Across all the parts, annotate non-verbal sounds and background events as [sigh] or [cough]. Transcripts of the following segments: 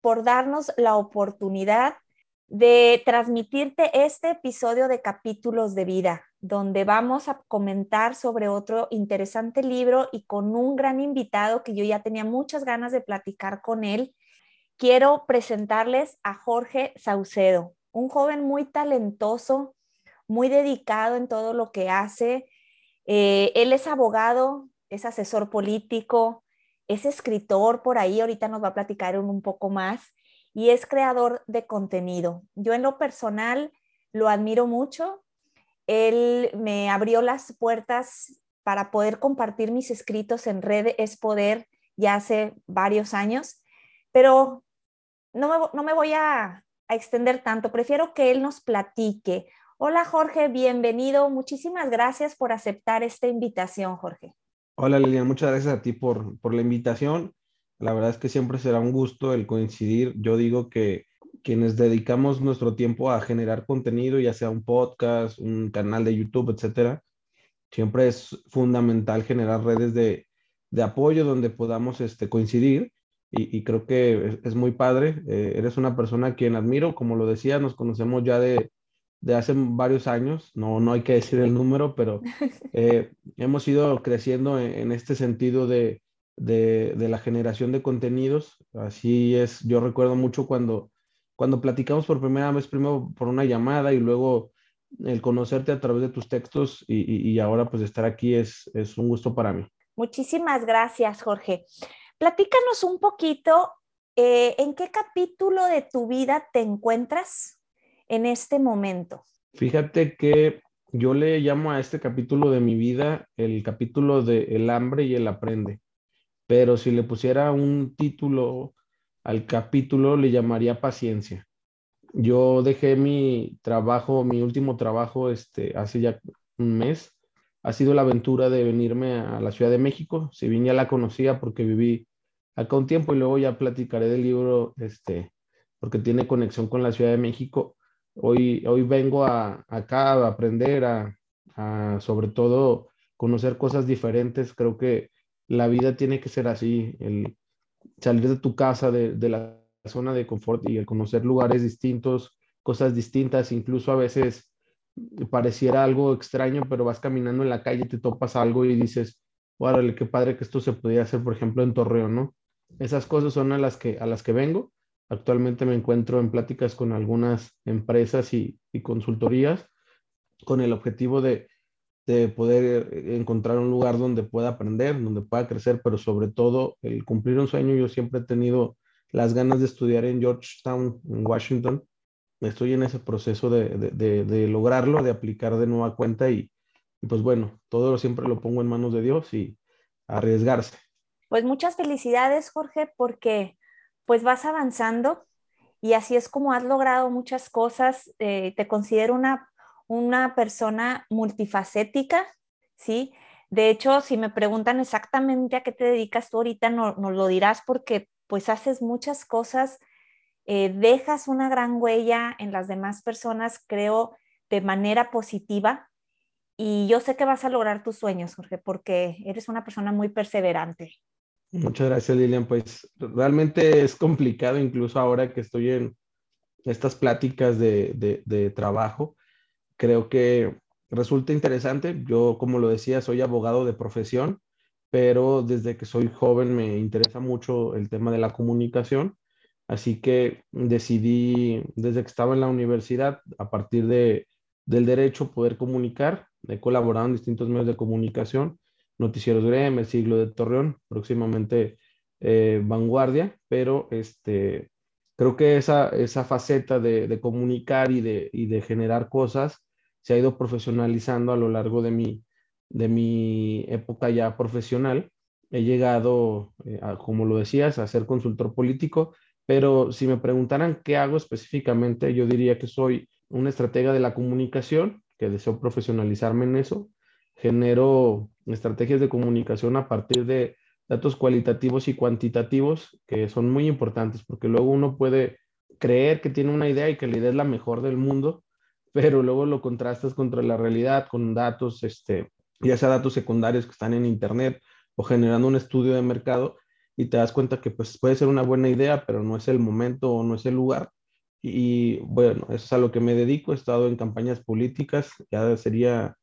por darnos la oportunidad de transmitirte este episodio de capítulos de vida, donde vamos a comentar sobre otro interesante libro y con un gran invitado que yo ya tenía muchas ganas de platicar con él. Quiero presentarles a Jorge Saucedo, un joven muy talentoso, muy dedicado en todo lo que hace. Eh, él es abogado, es asesor político, es escritor por ahí, ahorita nos va a platicar un, poco más, y es creador de contenido. Yo en lo personal lo admiro mucho. Él me abrió las puertas para poder compartir mis escritos en Red Es Poder ya hace varios años, pero no me, voy a, a extender tanto, prefiero que él nos platique. Hola Jorge, bienvenido. Muchísimas gracias por aceptar esta invitación, Jorge. Hola Lilian, muchas gracias a ti por, por la invitación. La verdad es que siempre será un gusto el coincidir. Yo digo que quienes dedicamos nuestro tiempo a generar contenido, ya sea un podcast, un canal de YouTube, etcétera, siempre es fundamental generar redes de, de apoyo donde podamos este, coincidir. Y, creo que es, muy padre. Eh, eres una persona a quien admiro, como lo decía, nos conocemos ya de, de hace varios años, no, no hay que decir el número, pero [laughs] eh, hemos ido creciendo en, este sentido de, de, de, la generación de contenidos. Así es, yo recuerdo mucho cuando, cuando platicamos por primera vez, primero por una llamada y luego el conocerte a través de tus textos y, y, ahora pues estar aquí es, es un gusto para mí. Muchísimas gracias, Jorge. Platícanos un poquito, eh, ¿en qué capítulo de tu vida te encuentras? En este momento? Fíjate que yo le llamo a este capítulo de mi vida el capítulo de El hambre y el aprende, pero si le pusiera un título al capítulo le llamaría paciencia. Yo dejé mi trabajo, mi último trabajo, este, hace ya un mes. Ha sido la aventura de venirme a la Ciudad de México. Si bien ya la conocía porque viví acá un tiempo y luego ya platicaré del libro, este, porque tiene conexión con la Ciudad de México. Hoy, hoy vengo a, acá a aprender, a, sobre todo conocer cosas diferentes. Creo que la vida tiene que ser así, el salir de tu casa, de, la zona de confort y el conocer lugares distintos, cosas distintas, incluso a veces pareciera algo extraño, pero vas caminando en la calle, te topas algo y dices, órale, qué padre que esto se podía hacer, por ejemplo, en Torreón, ¿no? Esas cosas son a las que, a las que vengo Actualmente me encuentro en pláticas con algunas empresas y, consultorías con el objetivo de, poder eh, encontrar un lugar donde pueda aprender, donde pueda crecer, pero sobre todo el cumplir un sueño. Yo siempre he tenido las ganas de estudiar en Georgetown, en Washington. Estoy en ese proceso de, lograrlo, de aplicar de nueva cuenta y, y, pues bueno, todo siempre lo pongo en manos de Dios y arriesgarse. Pues muchas felicidades, Jorge, porque pues vas avanzando y así es como has logrado muchas cosas. Eh, te considero una, una persona multifacética, ¿sí? De hecho, si me preguntan exactamente a qué te dedicas tú ahorita, nos no lo dirás porque pues haces muchas cosas, eh, dejas una gran huella en las demás personas, creo, de manera positiva. Y yo sé que vas a lograr tus sueños, Jorge, porque eres una persona muy perseverante. Muchas gracias, Lilian. Pues realmente es complicado, incluso ahora que estoy en estas pláticas de, de, trabajo. Creo que resulta interesante. Yo, como lo decía, soy abogado de profesión, pero desde que soy joven me interesa mucho el tema de la comunicación. Así que decidí, desde que estaba en la universidad, a partir de, del derecho, poder comunicar. He colaborado en distintos medios de comunicación Noticieros Grem, El Siglo de Torreón, próximamente eh, Vanguardia, pero este, creo que esa, esa faceta de, comunicar y de, y de, generar cosas se ha ido profesionalizando a lo largo de mi, de mi época ya profesional. He llegado, eh, como lo decías, a ser consultor político Pero si me preguntaran qué hago específicamente, yo diría que soy una estratega de la comunicación, que deseo profesionalizarme en eso. Genero estrategias de comunicación a partir de datos cualitativos y cuantitativos que son muy importantes porque luego uno puede creer que tiene una idea y que la idea es la mejor del mundo, [laughs] pero luego lo contrastas contra la realidad con datos, este, ya sea datos secundarios que están en internet o generando un estudio de mercado y te das cuenta que pues puede ser una buena idea, pero no es el momento o no es el lugar. Y, bueno, eso es a lo que me dedico. He estado en campañas políticas, ya sería,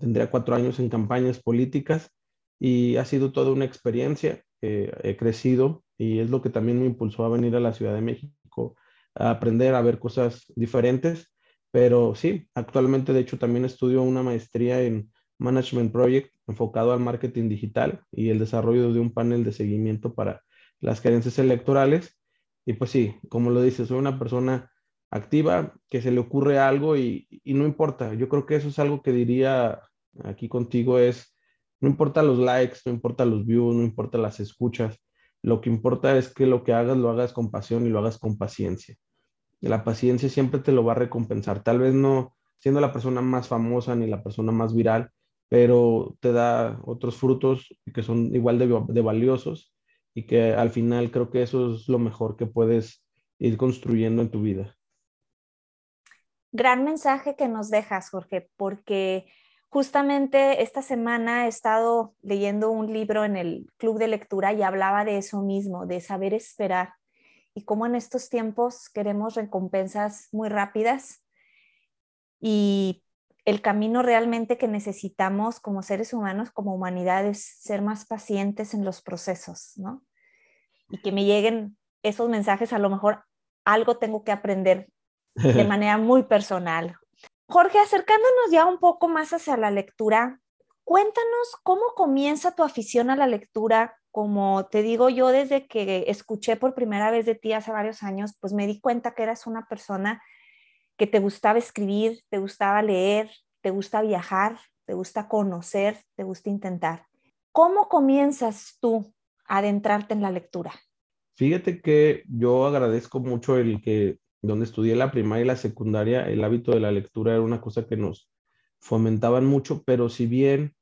tendría cuatro años en campañas políticas y ha sido toda una experiencia. he crecido y es lo que también me impulsó a venir a la Ciudad de México, a aprender a ver cosas diferentes. Pero sí, actualmente de hecho también estudio una maestría en Management Project enfocado al marketing digital y el desarrollo de un panel de seguimiento para las carencias electorales. Y pues sí, como lo dices, soy una persona activa, que se le ocurre algo y, y no importa. Yo creo que eso es algo que diría aquí contigo es no importa los likes, no importa los views, no importa las escuchas. Lo que importa es que lo que hagas lo hagas con pasión y lo hagas con paciencia. la paciencia siempre te lo va a recompensar. Tal vez no siendo la persona más famosa ni la persona más viral, pero te da otros frutos que son igual de, de valiosos y que al final creo que eso es lo mejor que puedes ir construyendo en tu vida. Gran mensaje que nos dejas, Jorge, porque Justamente esta semana he estado leyendo un libro en el club de lectura y hablaba de eso mismo, de saber esperar y cómo en estos tiempos queremos recompensas muy rápidas y el camino realmente que necesitamos como seres humanos, como humanidad, es ser más pacientes en los procesos, ¿no? Y que me lleguen esos mensajes, a lo mejor algo tengo que aprender de [laughs] manera muy personal, Jorge, acercándonos ya un poco más hacia la lectura, cuéntanos cómo comienza tu afición a la lectura. Como te digo yo, desde que escuché por primera vez de ti hace varios años, pues me di cuenta que eras una persona que te gustaba escribir, te gustaba leer, te gusta viajar, te gusta conocer, te gusta intentar. ¿Cómo comienzas tú a adentrarte en la lectura? Fíjate que yo agradezco mucho el que donde estudié la primaria y la secundaria, el hábito de la lectura era una cosa que nos fomentaban mucho, pero si bien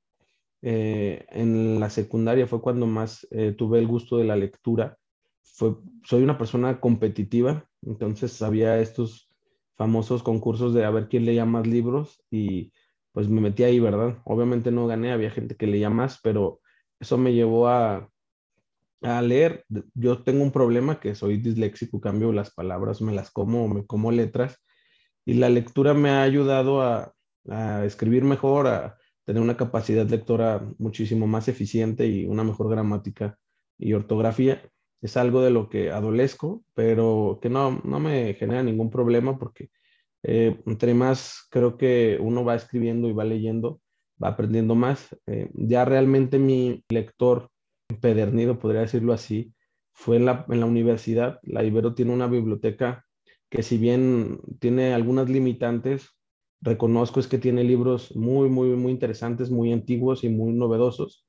eh, en la secundaria fue cuando más eh, tuve el gusto de la lectura, soy una persona competitiva, entonces había estos famosos concursos de a ver quién leía más libros y pues me metí ahí, ¿verdad? Obviamente no gané, había gente que leía más, pero eso me llevó a, a leer. Yo tengo un problema que soy disléxico, cambio las palabras, me las como, me como letras, y la lectura me ha ayudado a, escribir mejor, a tener una capacidad lectora muchísimo más eficiente y una mejor gramática y ortografía. Es algo de lo que adolezco, pero que no, no me genera ningún problema porque eh, entre más creo que uno va escribiendo y va leyendo, va aprendiendo más. Eh, ya realmente mi lector pedernido, podría decirlo así, fue en la, en la universidad. La Ibero tiene una biblioteca que si bien tiene algunas limitantes, reconozco es que tiene libros muy, muy, muy interesantes, muy antiguos y muy novedosos.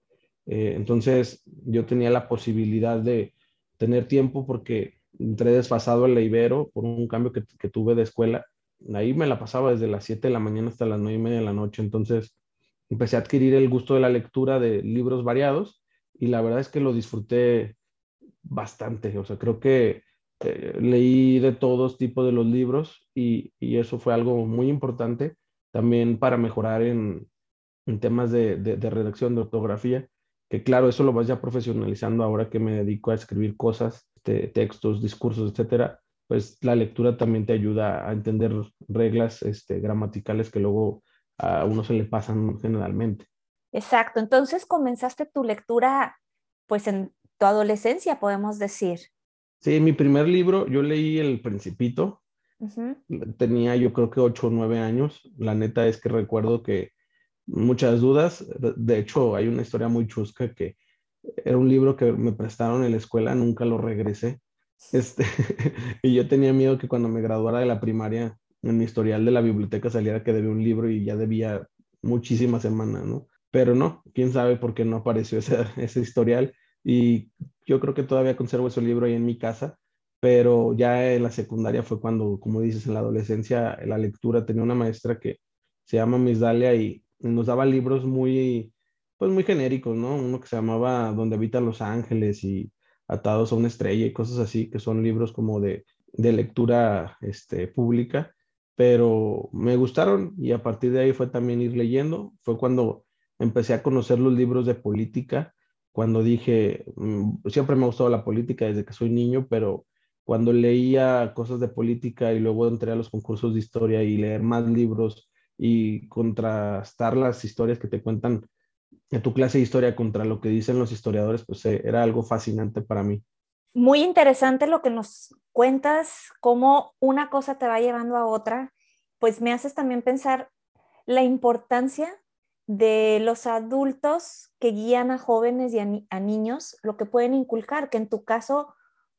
Eh, entonces yo tenía la posibilidad de tener tiempo porque entré desfasado en la Ibero por un cambio que, que, tuve de escuela. Ahí me la pasaba desde las 7 de la mañana hasta las 9 y media de la noche. Entonces empecé a adquirir el gusto de la lectura de libros variados y la verdad es que lo disfruté bastante. O sea, creo que eh, leí de todos tipos de los libros y, y, eso fue algo muy importante también para mejorar en, en temas de, de, redacción, de ortografía, que claro, eso lo vas ya profesionalizando ahora que me dedico a escribir cosas, textos, discursos, etcétera, pues la lectura también te ayuda a entender reglas este, gramaticales que luego a uno se le pasan generalmente. Exacto, entonces comenzaste tu lectura pues en tu adolescencia, podemos decir. Sí, mi primer libro, yo leí El Principito, tenía yo creo que ocho o nueve años, la neta es que recuerdo que muchas dudas, de hecho hay una historia muy chusca que era un libro que me prestaron en la escuela, nunca lo regresé, este, [laughs] y yo tenía miedo que cuando me graduara de la primaria, en mi historial de la biblioteca saliera que debía un libro y ya debía muchísimas semanas, ¿no? Pero no, quién sabe por qué no apareció ese, [laughs] ese historial y yo creo que todavía conservo ese libro ahí en mi casa, pero ya en la secundaria fue cuando, como dices, en la adolescencia, la lectura tenía una maestra que se llama Miss Dalia y nos daba libros muy, pues muy genéricos, ¿no? Uno que se llamaba Donde habitan los ángeles y Atados a una estrella y cosas así, que son libros como de, de lectura este, pública, pero me gustaron y a partir de ahí fue también ir leyendo. Fue cuando empecé a conocer los libros de política, cuando dije, mm, siempre me ha gustado la política desde que soy niño, pero cuando leía cosas de política y luego entré a los concursos de historia y leer más libros y contrastar las historias que te cuentan en tu clase de historia contra lo que dicen los historiadores, pues eh, era algo fascinante para mí. Muy interesante lo que nos cuentas, cómo una cosa te va llevando a otra, pues me haces también pensar la importancia de los adultos que guían a jóvenes y a, niños, lo que pueden inculcar, que en tu caso,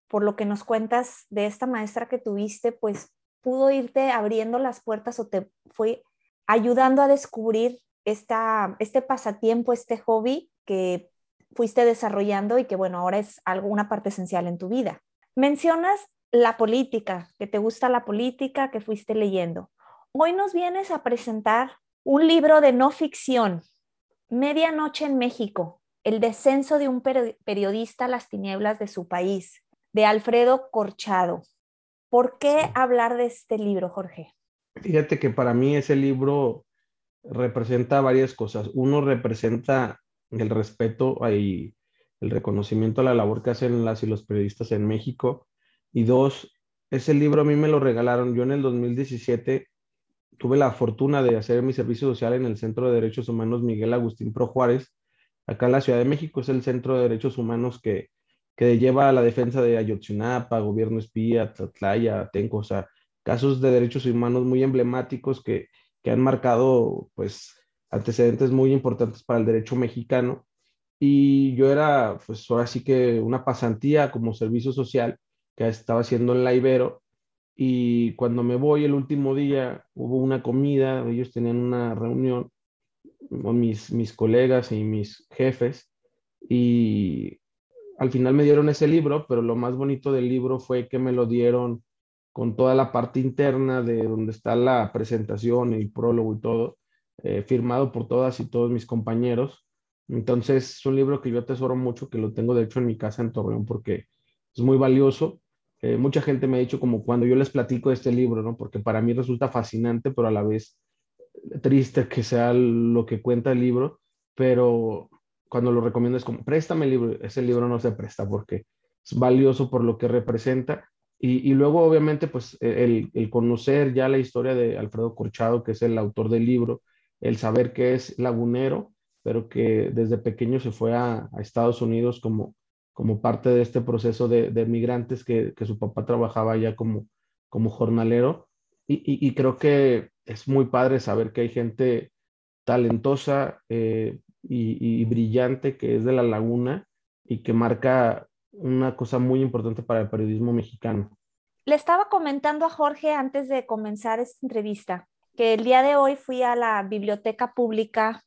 por lo que nos cuentas de esta maestra que tuviste, pues pudo irte abriendo las puertas o te fue ayudando a descubrir esta, este pasatiempo, este hobby que fuiste desarrollando y que, bueno, ahora es algo, una parte esencial en tu vida. Mencionas la política, que te gusta la política, que fuiste leyendo. Hoy nos vienes a presentar un libro de no ficción, Medianoche en México, el descenso de un periodista a las tinieblas de su país, de Alfredo Corchado. ¿Por qué hablar de este libro, Jorge? Fíjate que para mí ese libro representa varias cosas. Uno representa el respeto y el reconocimiento a la labor que hacen las y los periodistas en México. Y dos, ese libro a mí me lo regalaron. Yo en el 2017 tuve la fortuna de hacer mi servicio social en el Centro de Derechos Humanos Miguel Agustín Pro Juárez, acá en la Ciudad de México. Es el Centro de Derechos Humanos que, que lleva a la defensa de Ayotzinapa, gobierno espía, Tlatlaya, Tenco, o sea, casos de derechos humanos muy emblemáticos que, que han marcado pues antecedentes muy importantes para el derecho mexicano. Y yo era, pues ahora sí que una pasantía como servicio social que estaba haciendo en la Ibero. Y cuando me voy el último día, hubo una comida, ellos tenían una reunión, mis, mis colegas y mis jefes, y al final me dieron ese libro, pero lo más bonito del libro fue que me lo dieron con toda la parte interna de donde está la presentación, el prólogo y todo, eh, firmado por todas y todos mis compañeros. Entonces, es un libro que yo atesoro mucho, que lo tengo de hecho en mi casa en Torreón porque es muy valioso. Eh, mucha gente me ha dicho como cuando yo les platico este libro, ¿no? Porque para mí resulta fascinante, pero a la vez triste que sea lo que cuenta el libro, pero cuando lo recomiendo es como, préstame el libro, ese libro no se presta porque es valioso por lo que representa y, luego, obviamente, pues e, el, conocer ya la historia de Alfredo Corchado, que es el autor del libro, el saber que es lagunero, pero que desde pequeño se fue a, Estados Unidos como, como parte de este proceso de, migrantes que, su papá trabajaba ya como, como jornalero. Y, creo que es muy padre saber que hay gente talentosa eh, y, y brillante que es de la laguna y que marca una cosa muy importante para el periodismo mexicano. Le estaba comentando a Jorge antes de comenzar esta entrevista que el día de hoy fui a la biblioteca pública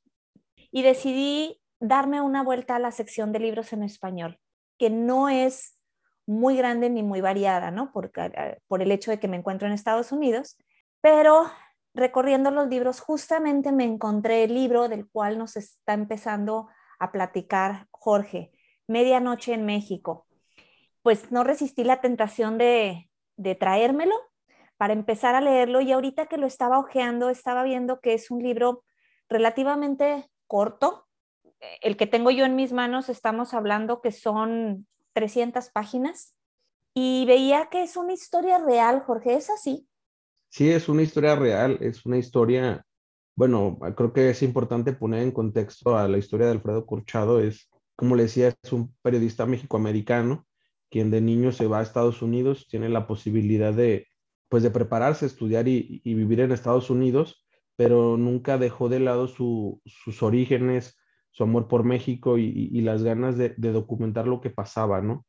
y decidí darme una vuelta a la sección de libros en español, que no es muy grande ni muy variada, ¿no? Por, eh, por el hecho de que me encuentro en Estados Unidos, pero recorriendo los libros, justamente me encontré el libro del cual nos está empezando a platicar Jorge, medianoche en México. Pues no resistí la tentación de, traérmelo para empezar a leerlo y ahorita que lo estaba hojeando, estaba viendo que es un libro relativamente corto. El que tengo yo en mis manos, estamos hablando que son 300 páginas y veía que es una historia real, Jorge, ¿es así? Sí, es una historia real, es una historia, bueno, creo que es importante poner en contexto a la historia de Alfredo Corchado, es como le decía, es un periodista mexicoamericano, quien de niño se va a Estados Unidos, tiene la posibilidad de, pues, de prepararse, estudiar y, vivir en Estados Unidos, pero nunca dejó de lado sus orígenes, su amor por México y, las ganas de, documentar lo que pasaba, ¿no?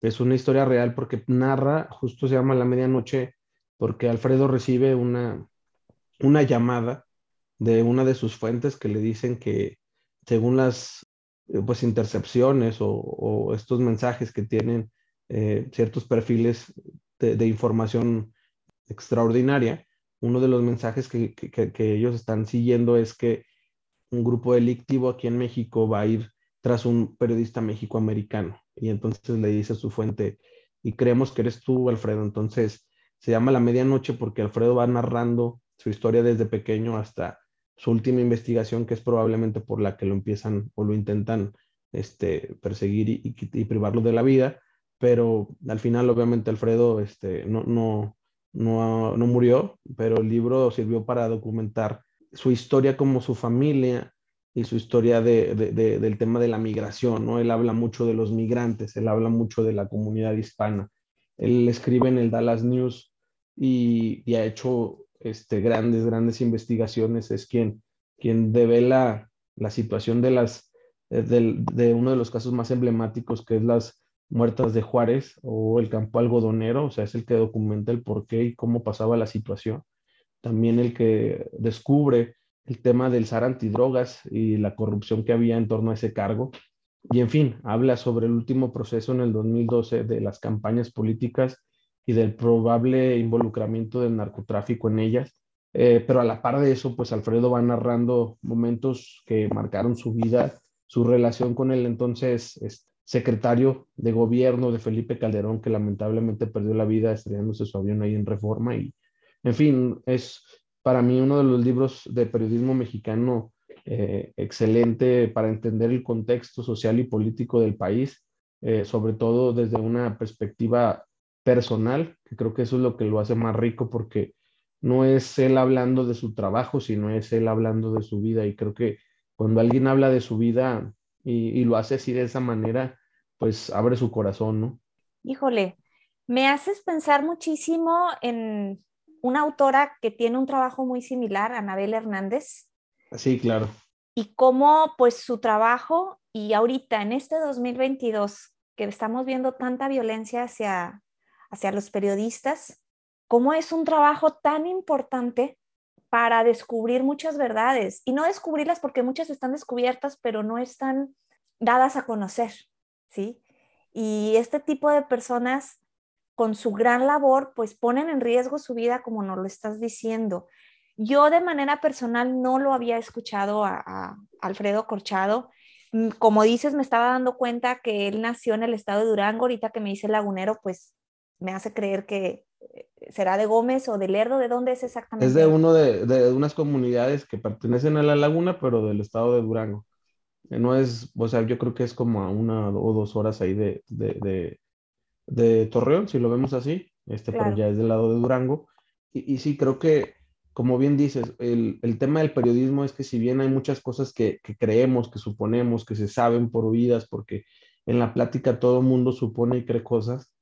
Es una historia real porque narra, justo se llama La Medianoche, porque Alfredo recibe una, una llamada de una de sus fuentes que le dicen que según las eh, pues intercepciones o, estos mensajes que tienen eh, ciertos perfiles de, información extraordinaria, uno de los mensajes que, que, ellos están siguiendo es que un grupo delictivo aquí en México va a ir tras un periodista mexicoamericano. Y entonces le dice a su fuente, y creemos que eres tú, Alfredo. Entonces se llama La Medianoche porque Alfredo va narrando su historia desde pequeño hasta su última investigación, que es probablemente por la que lo empiezan o lo intentan este, perseguir y, privarlo de la vida. Pero al final, obviamente, Alfredo este, no, no, no, no murió, pero el libro sirvió para documentar su historia como su familia y su historia de, del tema de la migración, ¿no? Él habla mucho de los migrantes, él habla mucho de la comunidad hispana. Él escribe en el Dallas News y, ha hecho este, grandes, grandes investigaciones, es quien, quien devela la situación de, las, eh, de, uno de los casos más emblemáticos, que es las muertas de Juárez o el campo algodonero, o sea, es el que documenta el por qué y cómo pasaba la situación. También el que descubre el tema del SAR antidrogas y la corrupción que había en torno a ese cargo. Y en fin, habla sobre el último proceso en el 2012 de las campañas políticas y del probable involucramiento del narcotráfico en ellas. Eh, pero a la par de eso, pues Alfredo va narrando momentos que marcaron su vida, su relación con el entonces secretario de gobierno de Felipe Calderón, que lamentablemente perdió la vida estrellándose su avión ahí en Reforma. Y, en fin, es para mí uno de los libros de periodismo mexicano eh, excelente para entender el contexto social y político del país, eh, sobre todo desde una perspectiva personal, que creo que eso es lo que lo hace más rico porque no es él hablando de su trabajo, sino es él hablando de su vida. Y creo que cuando alguien habla de su vida y, y lo hace así de esa manera, pues abre su corazón, ¿no? Híjole, me haces pensar muchísimo en una autora que tiene un trabajo muy similar, Anabel Hernández. Sí, claro. Y cómo pues su trabajo y ahorita en este 2022 que estamos viendo tanta violencia hacia, hacia los periodistas, cómo es un trabajo tan importante para descubrir muchas verdades y no descubrirlas porque muchas están descubiertas pero no están dadas a conocer, ¿sí? Y este tipo de personas con su gran labor, pues ponen en riesgo su vida como nos lo estás diciendo. Yo de manera personal no lo había escuchado a, Alfredo Corchado. Mm, como dices, me estaba dando cuenta que él nació en el estado de Durango. Ahorita que me dice lagunero, pues me hace creer que eh, será de Gómez o de Lerdo. ¿De dónde es exactamente? Es de uno de, de unas comunidades que pertenecen a la laguna, pero del estado de Durango. Eh, no es, o sea, yo creo que es como a una o dos horas ahí de, Torreón, si lo vemos así, este, pero ya es del lado de Durango. Y, y sí, creo que, como bien dices, el, el, tema del periodismo es que si bien hay muchas cosas que, que, creemos, que suponemos, que se saben por oídas, porque en la plática todo mundo supone y cree cosas,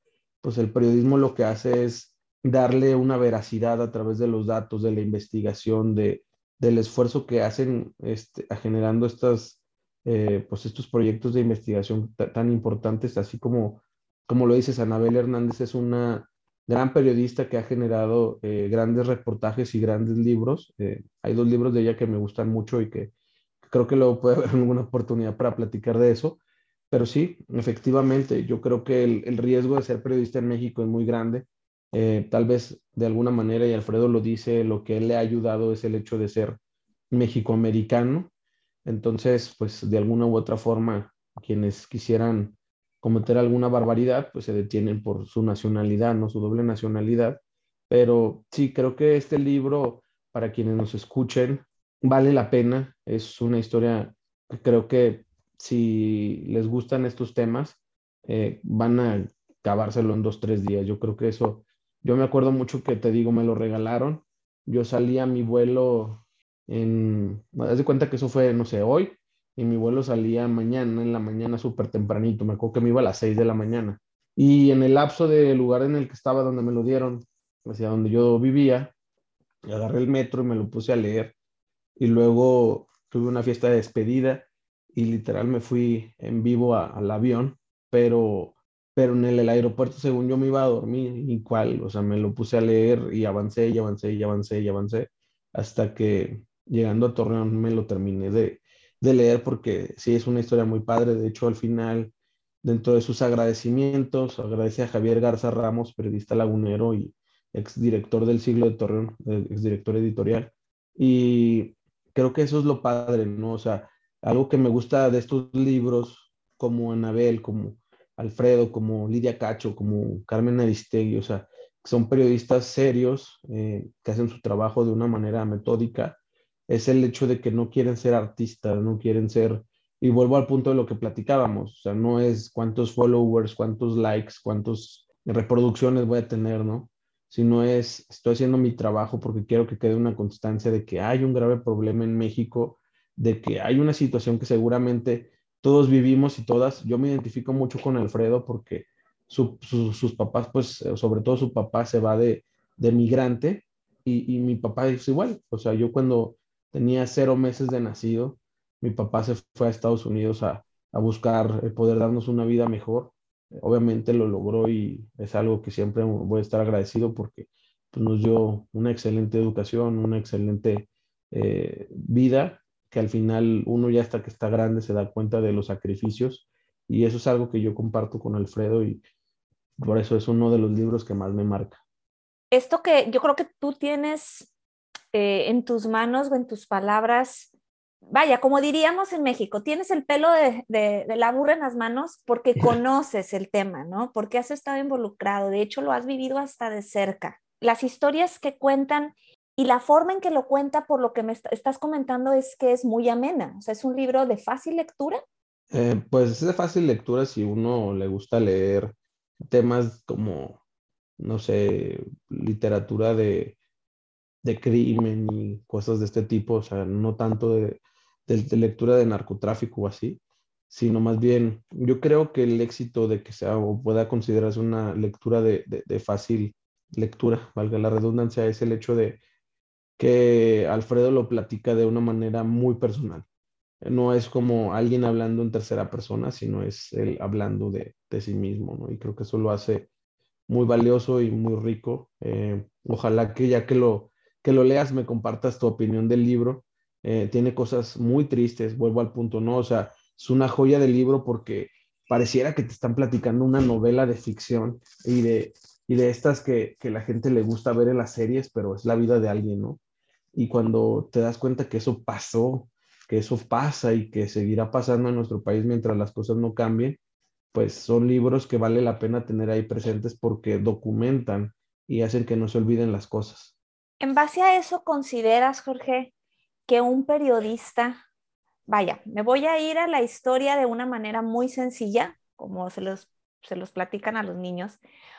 pues el periodismo lo que hace es darle una veracidad a través de los datos, de la investigación, de, del esfuerzo que hacen este, generando estas, eh, pues estos proyectos de investigación tan importantes, así como como lo dices, Anabel Hernández es una gran periodista que ha generado eh, grandes reportajes y grandes libros. Eh, hay dos libros de ella que me gustan mucho y que creo que luego puede [laughs] haber alguna oportunidad para platicar de eso. Pero sí, efectivamente, yo creo que el, riesgo de ser periodista en México es muy grande. Eh, tal vez de alguna manera, y Alfredo lo dice, lo que él le ha ayudado es el hecho de ser mexicoamericano. Entonces, pues de alguna u otra forma, quienes quisieran cometer alguna barbaridad, pues se detienen por su nacionalidad, no su doble nacionalidad. Pero sí, creo que este libro, para quienes nos escuchen, vale la pena. Es una historia que creo que si les gustan estos temas, eh, van a acabárselo en dos, tres días. Yo creo que eso, yo me acuerdo mucho que te digo, me lo regalaron. Yo salí a mi vuelo en, haz de cuenta que eso fue, no sé, hoy, y mi vuelo salía mañana, en la mañana súper tempranito, me acuerdo que me iba a las 6 de la mañana. Y en el lapso del lugar en el que estaba, donde me lo dieron, hacia donde yo vivía, agarré el metro y me lo puse a leer. Y luego tuve una fiesta de despedida y literal me fui en vivo al avión, pero, pero en el, aeropuerto, según yo me iba a dormir, igual, o sea, me lo puse a leer y avancé y avancé y avancé y avancé, hasta que llegando a Torreón me lo terminé de, de leer porque sí es una historia muy padre. De hecho, al final dentro de sus agradecimientos, agradece a Javier Garza Ramos, periodista lagunero y exdirector del siglo de Torreón, exdirector editorial. Y creo que eso es lo padre, ¿no? O sea, algo que me gusta de estos libros, como Anabel, como Alfredo, como Lidia Cacho, como Carmen Aristegui, o sea, son periodistas serios eh, que hacen su trabajo de una manera metódica, es el hecho de que no quieren ser artistas, no quieren ser, y vuelvo al punto de lo que platicábamos, o sea, no es cuántos followers, cuántos likes, cuántas reproducciones voy a tener, ¿no? Sino es, estoy haciendo mi trabajo porque quiero que quede una constancia de que hay un grave problema en México, de que hay una situación que seguramente todos vivimos y todas. Yo me identifico mucho con Alfredo porque sus papás, pues eh, sobre todo su papá se va de, de migrante y, mi papá es igual. O sea, yo cuando tenía cero meses de nacido, mi papá se fue a Estados Unidos a, a buscar el poder darnos una vida mejor. Obviamente lo logró y es algo que siempre voy a estar agradecido porque pues, nos dio una excelente educación, una excelente eh, vida que al final uno ya hasta que está grande se da cuenta de los sacrificios y eso es algo que yo comparto con Alfredo y por eso es uno de los libros que más me marca. Esto que yo creo que tú tienes eh, en tus manos o en tus palabras, vaya, como diríamos en México, tienes el pelo de, de, de la burra en las manos porque conoces el tema, ¿no? Porque has estado involucrado, de hecho lo has vivido hasta de cerca. Las historias que cuentan y la forma en que lo cuenta, por lo que me estás comentando, es que es muy amena. O sea, es un libro de fácil lectura. Eh, pues es de fácil lectura si uno le gusta leer temas como, no sé, literatura de, de crimen y cosas de este tipo. O sea, no tanto de, de, lectura de narcotráfico o así, sino más bien, yo creo que el éxito de que sea o pueda considerarse una lectura de, de fácil lectura, valga la redundancia, es el hecho de que Alfredo lo platica de una manera muy personal. No es como alguien hablando en tercera persona, sino es él hablando de, sí mismo, ¿no? Y creo que eso lo hace muy valioso y muy rico. Eh, ojalá que ya que lo, que lo leas me compartas tu opinión del libro. Eh, tiene cosas muy tristes, vuelvo al punto, ¿no? O sea, es una joya del libro porque pareciera que te están platicando una novela de ficción y de, y de estas que, que la gente le gusta ver en las series, pero es la vida de alguien, ¿no? Y cuando te das cuenta que eso pasó, que eso pasa y que seguirá pasando en nuestro país mientras las cosas no cambien, pues son libros que vale la pena tener ahí presentes porque documentan y hacen que no se olviden las cosas. En base a eso, ¿consideras, Jorge, que un periodista, vaya, me voy a ir a la historia de una manera muy sencilla, como se los, se los platican a los niños,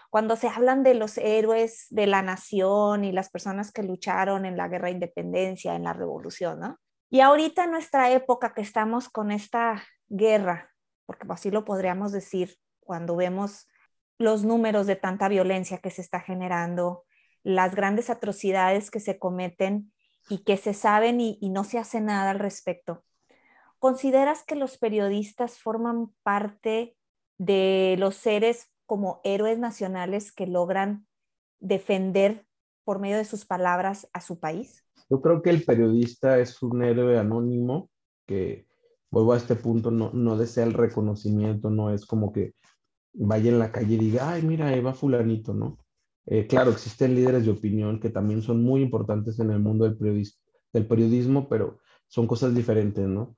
cuando se hablan de los héroes de la nación y las personas que lucharon en la guerra de independencia, en la revolución, ¿no? Y ahorita en nuestra época que estamos con esta guerra, porque así lo podríamos decir cuando vemos los números de tanta violencia que se está generando, las grandes atrocidades que se cometen y que se saben y, no se hace nada al respecto. ¿Consideras que los periodistas forman parte de los seres como héroes nacionales que logran defender por medio de sus palabras a su país? Yo creo que el periodista es un héroe anónimo que, vuelvo a este punto, no, no desea el reconocimiento, no es como que vaya en la calle y diga, ay, mira, Eva fulanito, ¿no? Eh, claro, existen líderes de opinión que también son muy importantes en el mundo del, del periodismo, pero son cosas diferentes, ¿no?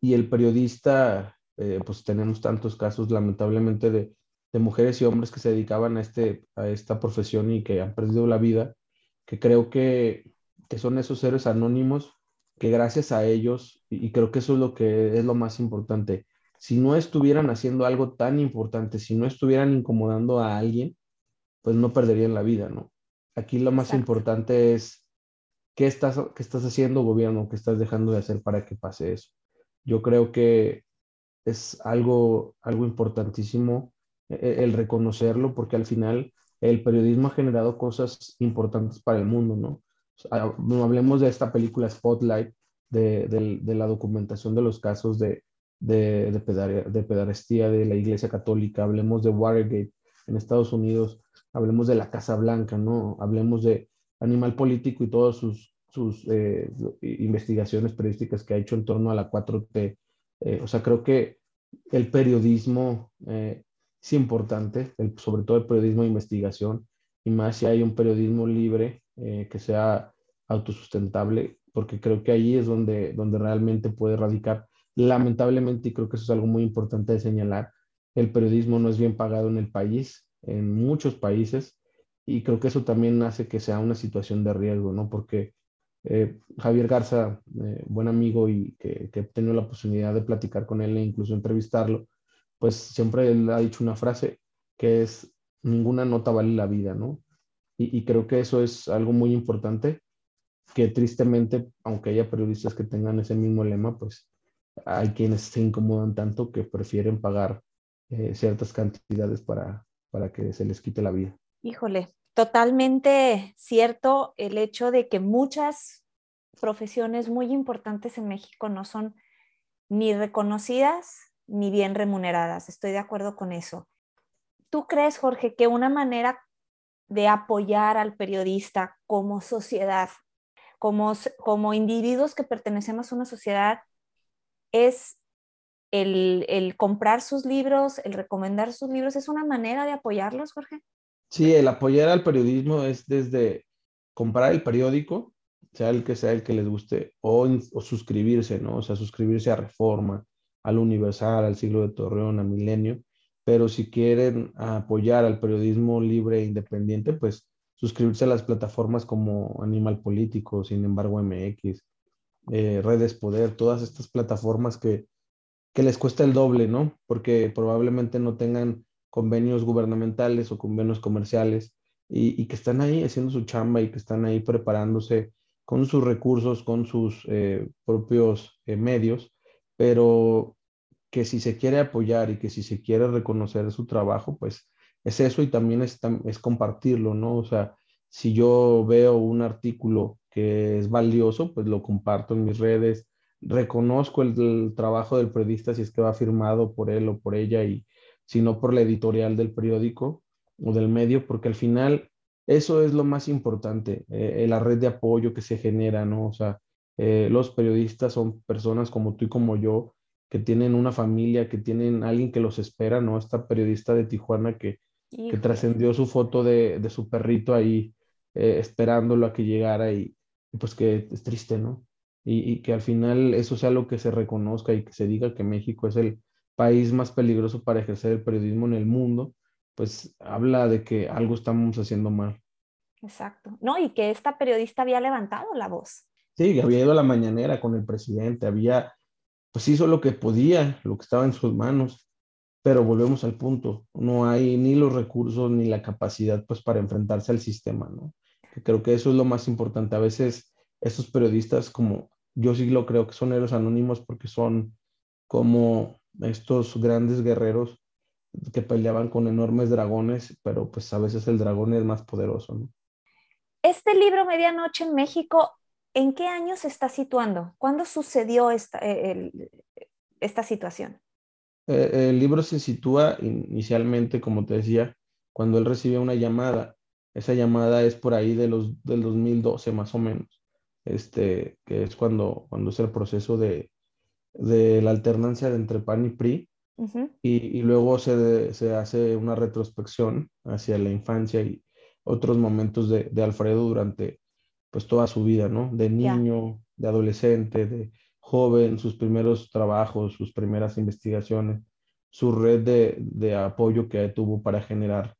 Y el periodista, eh, pues tenemos tantos casos, lamentablemente, de de mujeres y hombres que se dedicaban a, este, a esta profesión y que han perdido la vida, que creo que, que son esos héroes anónimos que gracias a ellos, y, creo que eso es lo que es lo más importante, si no estuvieran haciendo algo tan importante, si no estuvieran incomodando a alguien, pues no perderían la vida, ¿no? Aquí lo más importante es qué estás, qué estás haciendo gobierno, qué estás dejando de hacer para que pase eso. Yo creo que es algo, algo importantísimo e-, el reconocerlo, porque al final el periodismo ha generado cosas importantes para el mundo, ¿no? hablemos de esta película Spotlight, de, la documentación de los casos de, de, de, pedarestía de la Iglesia Católica, hablemos de Watergate en Estados Unidos, hablemos de la Casa Blanca, ¿no? Hablemos de Animal Político y todas sus, sus eh, investigaciones periodísticas que ha hecho en torno a la 4T. Eh, o sea, creo que el periodismo eh, es importante, sobre todo el periodismo de investigación, y más si hay un periodismo libre eh, que sea autosustentable, porque creo que ahí es donde, donde realmente puede radicar. Lamentablemente, y creo que eso es algo muy importante de señalar, el periodismo no es bien pagado en el país, en muchos países, y creo que eso también hace que sea una situación de riesgo, ¿no? Porque eh, Javier Garza, eh, buen amigo y que, que, he tenido la posibilidad de platicar con él e incluso entrevistarlo, pues siempre él ha dicho una frase que es, ninguna nota vale la vida, ¿no? Y, y creo que eso es algo muy importante, que tristemente, aunque haya periodistas que tengan ese mismo lema, pues hay quienes se incomodan tanto que prefieren pagar eh, ciertas cantidades para, para que se les quite la vida. Híjole, totalmente cierto el hecho de que muchas profesiones muy importantes en México no son ni reconocidas ni bien remuneradas. Estoy de acuerdo con eso. ¿Tú crees, Jorge, que una manera de apoyar al periodista como sociedad, como, como individuos que pertenecemos a una sociedad, es el, el comprar sus libros, el recomendar sus libros, es una manera de apoyarlos, Jorge? Sí, el apoyar al periodismo es desde comprar el periódico, sea el que sea el que les guste, o, o, suscribirse, ¿no? O sea, suscribirse a Reforma, al Universal, al Siglo de Torreón, a Milenio, pero si quieren apoyar al periodismo libre e independiente, pues suscribirse a las plataformas como Animal Político, Sin embargo MX, eh, Redes Poder, todas estas plataformas que, que les cuesta el doble, ¿no? Porque probablemente no tengan convenios gubernamentales o convenios comerciales y, que están ahí haciendo su chamba y que están ahí preparándose con sus recursos, con sus eh, propios eh, medios, pero que si se quiere apoyar y que si se quiere reconocer su trabajo, pues es eso y también es, es compartirlo, ¿no? O sea, si yo veo un artículo que es valioso, pues lo comparto en mis redes, reconozco el, el, trabajo del periodista si es que va firmado por él o por ella y, sino por la editorial del periódico o del medio, porque al final eso es lo más importante, eh, la red de apoyo que se genera, ¿no? O sea, eh, los periodistas son personas como tú y como yo, que tienen una familia, que tienen alguien que los espera, ¿no? Esta periodista de Tijuana que, que trascendió su foto de, de su perrito ahí, eh, esperándolo a que llegara y, y, pues que es triste, ¿no? Y, y que al final eso sea lo que se reconozca y que se diga que México es el, país más peligroso para ejercer el periodismo en el mundo, pues habla de que algo estamos haciendo mal. Exacto. No, y que esta periodista había levantado la voz. Sí, había ido a la mañanera con el presidente, había, pues hizo lo que podía, lo que estaba en sus manos, pero volvemos al punto, no hay ni los recursos ni la capacidad pues para enfrentarse al sistema, ¿no? Que creo que eso es lo más importante. A veces estos periodistas, como yo sí lo creo que son héroes anónimos porque son como estos grandes guerreros que peleaban con enormes dragones, pero pues a veces el dragón es más poderoso. ¿no? Este libro Medianoche en México, ¿en qué año se está situando? ¿Cuándo sucedió esta, eh, el, esta situación? Eh, el libro se sitúa inicialmente, como te decía, cuando él recibe una llamada. Esa llamada es por ahí de los, del 2012 más o menos, este, que es cuando, cuando es el proceso de, de la alternancia de entre PAN y PRI, y, y, luego se, se, hace una retrospección hacia la infancia y otros momentos de, de, Alfredo durante pues toda su vida, ¿no? De niño, de adolescente, de joven, sus primeros trabajos, sus primeras investigaciones, su red de, de apoyo que tuvo para generar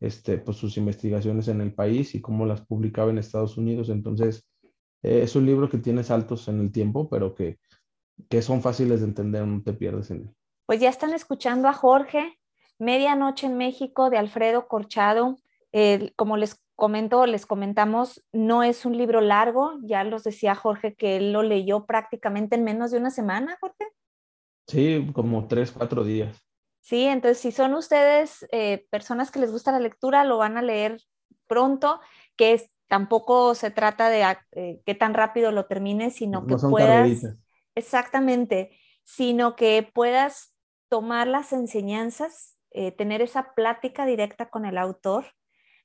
este, pues, sus investigaciones en el país y cómo las publicaba en Estados Unidos. Entonces, eh, es un libro que tiene saltos en el tiempo, pero que que son fáciles de entender, no te pierdes en él. Pues ya están escuchando a Jorge, Medianoche en México de Alfredo Corchado. Eh, como les comento, les comentamos, no es un libro largo, ya los decía Jorge que él lo leyó prácticamente en menos de una semana, Jorge. Sí, como tres, cuatro días. Sí, entonces si son ustedes eh, personas que les gusta la lectura, lo van a leer pronto, que es, tampoco se trata de eh, que tan rápido lo termines, sino no que puedas... Exactamente, sino que puedas tomar las enseñanzas, eh, tener esa plática directa con el autor,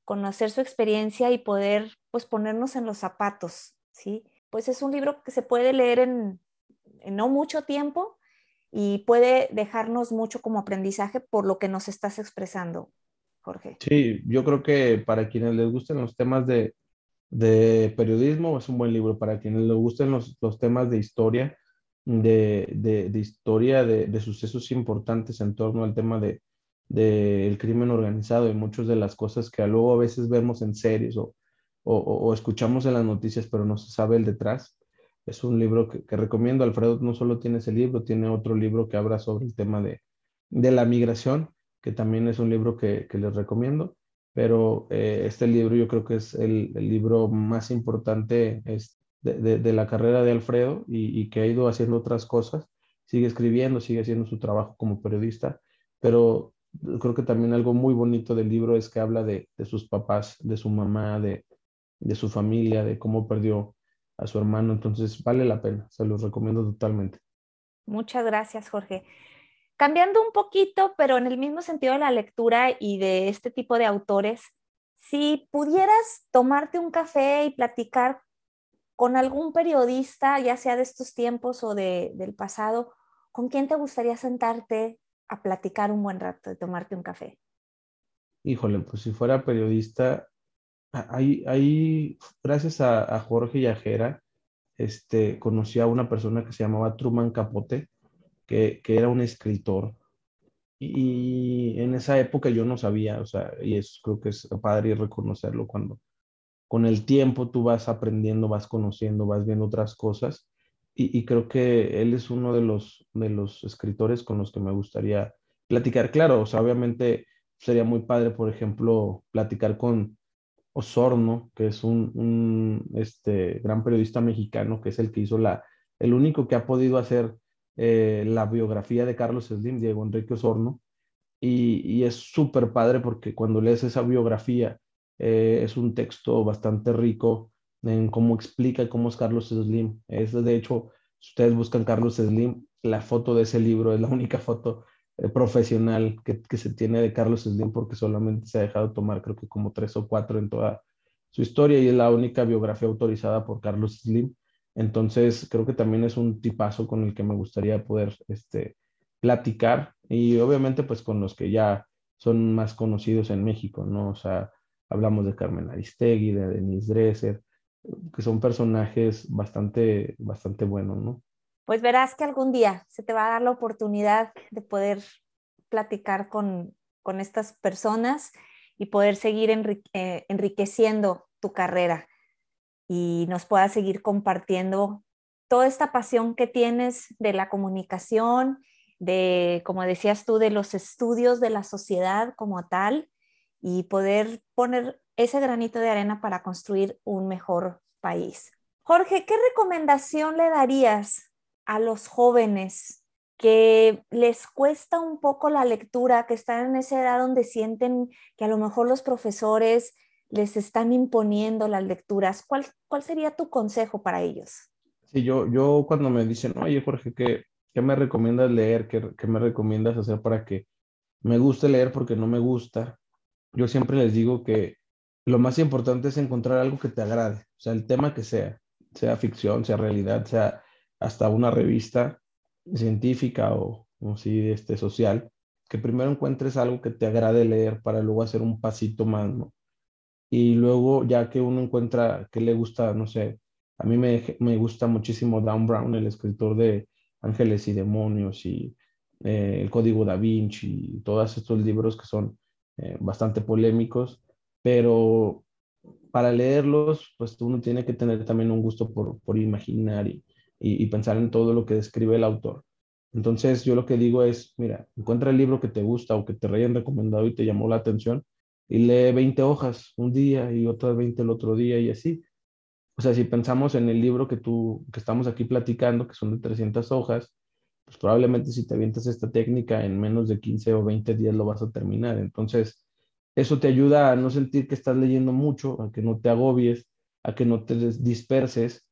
conocer su experiencia y poder pues ponernos en los zapatos, ¿sí? Pues es un libro que se puede leer en, en no mucho tiempo y puede dejarnos mucho como aprendizaje por lo que nos estás expresando, Jorge. Sí, yo creo que para quienes les gusten los temas de, de periodismo es un buen libro, para quienes les gusten los, los temas de historia, de, de, de historia, de, de, sucesos importantes en torno al tema de del crimen organizado y muchas de las cosas que luego a veces vemos en series o, o, o, escuchamos en las noticias, pero no se sabe el detrás. Es un libro que, que, recomiendo. Alfredo no solo tiene ese libro, tiene otro libro que habla sobre el tema de, de la migración, que también es un libro que, que les recomiendo. Pero eh, este libro yo creo que es el, libro más importante es de, de, la carrera de Alfredo y, y que ha ido haciendo otras cosas. Sigue escribiendo, sigue haciendo su trabajo como periodista, pero creo que también algo muy bonito del libro es que habla de, de sus papás, de su mamá, de, de su familia, de cómo perdió a su hermano. Entonces, vale la pena, se los recomiendo totalmente. Muchas gracias, Jorge. Cambiando un poquito, pero en el mismo sentido de la lectura y de este tipo de autores, si pudieras tomarte un café y platicar con algún periodista, ya sea de estos tiempos o de, del pasado, ¿con quién te gustaría sentarte a platicar un buen rato, de tomarte un café? Híjole, pues si fuera periodista, hay, hay gracias a, a Jorge Yajera, este, conocí a una persona que se llamaba Truman Capote, que, que, era un escritor. Y en esa época yo no sabía, o sea, y eso creo que es padre reconocerlo cuando con el tiempo tú vas aprendiendo, vas conociendo, vas viendo otras cosas. Y, y, creo que él es uno de los, de los escritores con los que me gustaría platicar. Claro, o sea, obviamente sería muy padre, por ejemplo, platicar con Osorno, que es un, un este, gran periodista mexicano, que es el que hizo la, el único que ha podido hacer eh, la biografía de Carlos Slim, Diego Enrique Osorno, y, y es súper padre porque cuando lees esa biografía eh, es un texto bastante rico en cómo explica cómo es Carlos Slim. Es de hecho, si ustedes buscan Carlos Slim, la foto de ese libro es la [laughs] única foto eh, profesional que, que, se tiene de Carlos Slim porque solamente se ha dejado tomar creo que como tres o cuatro en toda su historia y es la única biografía autorizada por Carlos Slim. Entonces creo que también es un tipazo con el que me gustaría poder este, platicar y obviamente pues con los que ya son más conocidos en México, ¿no? O sea, hablamos de Carmen Aristegui, de Denise Dresser, que son personajes bastante, bastante buenos, ¿no? Pues verás que algún día se te va a dar la oportunidad de poder platicar con, con estas personas y poder seguir eh, enriqueciendo tu carrera y nos puedas seguir compartiendo toda esta pasión que tienes de la comunicación, de, como decías tú, de los estudios de la sociedad como tal y poder poner ese granito de arena para construir un mejor país. Jorge, ¿qué recomendación le darías a los jóvenes que les cuesta un poco la lectura, que están en esa edad donde sienten que a lo mejor los profesores les están imponiendo las lecturas? ¿Cuál, cuál sería tu consejo para ellos? Sí, yo, yo cuando me dicen, oye Jorge, ¿qué, qué me recomiendas leer? ¿Qué, ¿Qué me recomiendas hacer para que me guste leer porque no me gusta? Yo siempre les digo que lo más importante es encontrar algo que te agrade, o sea, el tema que sea, sea ficción, sea realidad, sea hasta una revista científica o, o sí, este, social, que primero encuentres algo que te agrade leer para luego hacer un pasito más, ¿no? Y luego, ya que uno encuentra que le gusta, no sé, a mí me, me gusta muchísimo Dan Brown, el escritor de Ángeles y Demonios y eh, El Código da Vinci y todos estos libros que son eh, bastante polémicos pero para leerlos, pues uno tiene que tener también un gusto por, por imaginar y, y, y, pensar en todo lo que describe el autor. Entonces, yo lo que digo es, mira, encuentra el libro que te gusta o que te hayan recomendado y te llamó la atención y lee 20 hojas un día y otras 20 el otro día y así. O sea, si pensamos en el libro que tú, que estamos aquí platicando, que son de 300 hojas, pues probablemente si te avientas esta técnica en menos de 15 o 20 días lo vas a terminar. Entonces, eso te ayuda a no sentir que estás leyendo mucho, a que no te agobies, a que no te disperses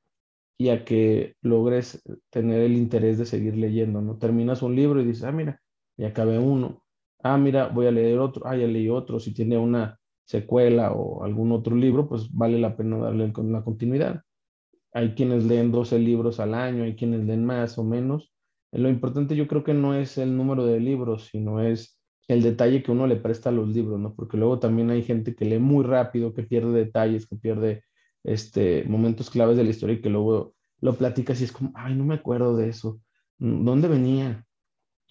y a que logres tener el interés de seguir leyendo, ¿no? Terminas un libro y dices, ah, mira, ya acabé uno. Ah, mira, voy a leer otro. Ah, ya leí otro. Si tiene una secuela o algún otro libro, pues vale la pena darle la continuidad. Hay quienes leen 12 libros al año, hay quienes leen más o menos, Lo importante yo creo que no es el número de libros, sino es el detalle que uno le presta a los libros, ¿no? Porque luego también hay gente que lee muy rápido, que pierde detalles, que pierde este, momentos claves de la historia y que luego lo platicas y es como, ay, no me acuerdo de eso, ¿dónde venía?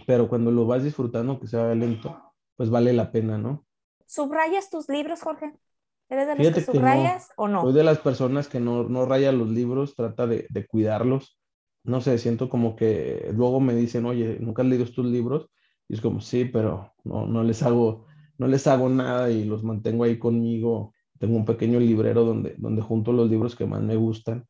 Pero cuando lo vas disfrutando, que sea lento, pues vale la pena, ¿no? ¿Subrayas tus libros, Jorge? ¿Eres de los que subrayas o no? Soy de las personas que no, no raya los libros, trata de, de, cuidarlos. No sé, siento como que luego me dicen, oye, ¿nunca has leído tus libros? Y es como, sí, pero no, no les hago, no les hago nada y los mantengo ahí conmigo. Tengo un pequeño librero donde, donde junto los libros que más me gustan.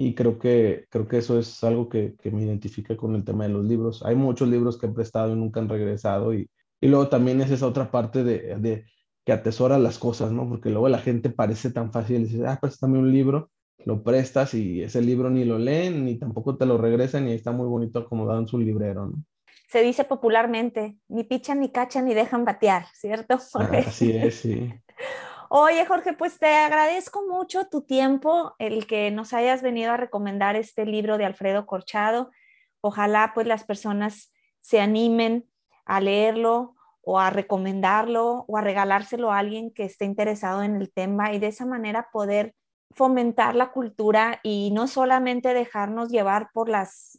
Y creo que, creo que eso es algo que, que me identifica con el tema de los libros. Hay muchos libros que he prestado y nunca han regresado. Y, y luego también es esa otra parte de, de que atesora las cosas, ¿no? Porque luego la gente parece tan fácil, dices, ah, préstame un libro, lo prestas y ese libro ni lo leen, ni tampoco te lo regresan y está muy bonito acomodado en su librero, ¿no? Se dice popularmente, ni pichan, ni cachan, ni dejan batear, ¿cierto? [laughs] Jorge? así es, sí. Oye, Jorge, pues te agradezco mucho tu tiempo, el que nos hayas venido a recomendar este libro de Alfredo Corchado. Ojalá pues las personas se animen a leerlo, o a recomendarlo o a regalárselo a alguien que esté interesado en el tema y de esa manera poder fomentar la cultura y no solamente dejarnos llevar por las,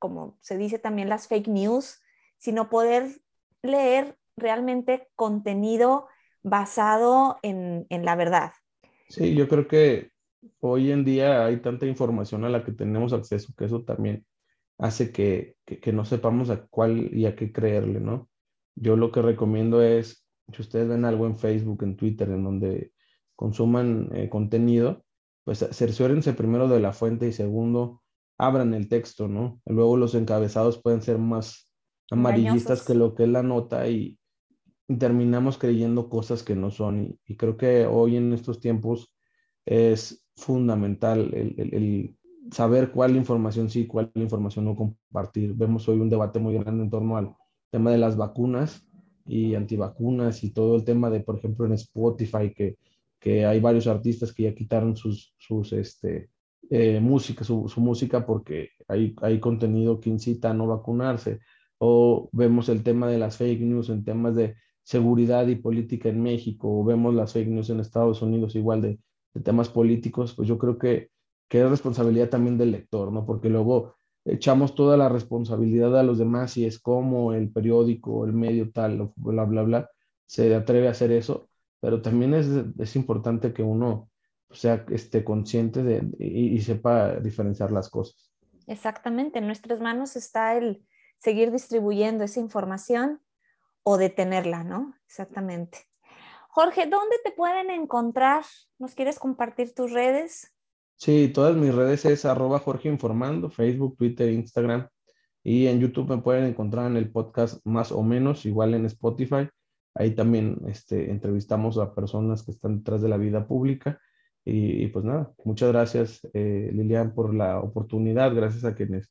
como se dice también, las fake news, sino poder leer realmente contenido basado en, en la verdad. Sí, yo creo que hoy en día hay tanta información a la que tenemos acceso que eso también hace que, que, que no sepamos a cuál y a qué creerle, ¿no? Yo lo que recomiendo es, si ustedes ven algo en Facebook, en Twitter, en donde consuman eh, contenido, pues cerciórense primero de la fuente y segundo, abran el texto, ¿no? luego los encabezados pueden ser más amarillistas que lo que es la nota y, terminamos creyendo cosas que no son. Y, creo que hoy en estos tiempos es fundamental el, el, saber cuál información sí, cuál información no compartir. Vemos hoy un debate muy grande en torno al tema de las vacunas y antivacunas y todo el tema de, por ejemplo, en Spotify, que, que hay varios artistas que ya quitaron sus, sus este, eh, música, su, su, música porque hay, hay contenido que incita a no vacunarse. O vemos el tema de las fake news en temas de seguridad y política en México, o vemos las fake news en Estados Unidos igual de, temas políticos, pues yo creo que, que es responsabilidad también del lector, ¿no? Porque luego echamos toda la responsabilidad a los demás y es como el periódico, el medio tal, bla, bla, bla, se atreve a hacer eso, pero también es, es importante que uno sea esté consciente de, y, sepa diferenciar las cosas. Exactamente, en nuestras manos está el seguir distribuyendo esa información o detenerla, ¿no? Exactamente. Jorge, ¿dónde te pueden encontrar? ¿Nos quieres compartir tus redes? Sí, todas mis redes es arroba Jorge Informando, Facebook, Twitter, Instagram. Y en YouTube me pueden encontrar en el podcast más o menos, igual en Spotify. Ahí también este, entrevistamos a personas que están detrás de la vida pública. Y, pues nada, muchas gracias eh, Lilian por la oportunidad, gracias a quienes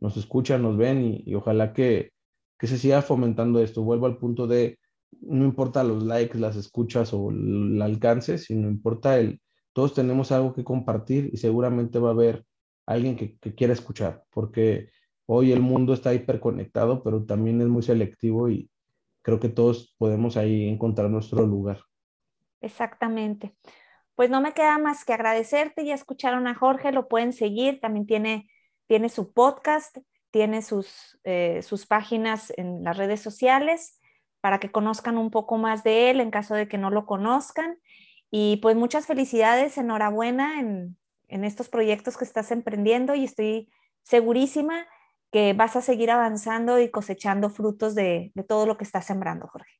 nos escuchan, nos ven y, y ojalá que, que, se siga fomentando esto. Vuelvo al punto de, no importa los likes, las escuchas o el alcance, sino importa el, todos tenemos algo que compartir y seguramente va a haber alguien que, quiera escuchar, porque hoy el mundo está hiperconectado, pero también es muy selectivo y creo que todos podemos ahí encontrar nuestro lugar. Exactamente. Pues no me queda más que agradecerte. Ya escucharon a Jorge, lo pueden seguir. También tiene, tiene su podcast, tiene sus, eh, sus páginas en las redes sociales para que conozcan un poco más de él en caso de que no lo conozcan. Y pues muchas felicidades, enhorabuena en, estos proyectos que estás emprendiendo y estoy segurísima que vas a seguir avanzando y cosechando frutos de, todo lo que estás sembrando, Jorge.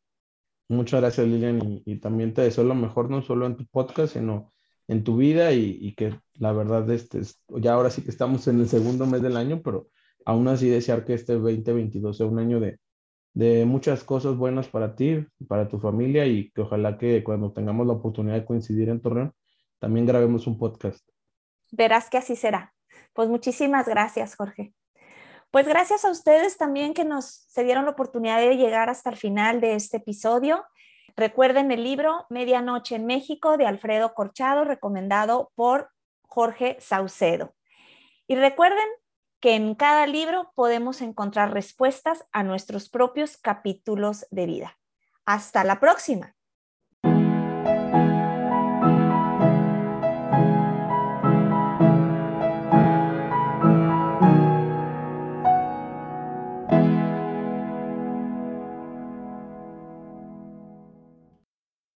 Muchas gracias, Lilian, y, también te deseo lo mejor, no solo en tu podcast, sino en tu vida y, que la verdad, este, ya ahora sí que estamos en el segundo mes del año, pero aún así desear que este 2022 sea un año de, de muchas cosas buenas para ti, para tu familia y que ojalá que cuando tengamos la oportunidad de coincidir en Torreón, también grabemos un podcast. Verás que así será. Pues muchísimas gracias, Jorge. Pues gracias a ustedes también que nos se dieron la oportunidad de llegar hasta el final de este episodio. Recuerden el libro Medianoche en México de Alfredo Corchado, recomendado por Jorge Saucedo. Y recuerden que en cada libro podemos encontrar respuestas a nuestros propios capítulos de vida. Hasta la próxima.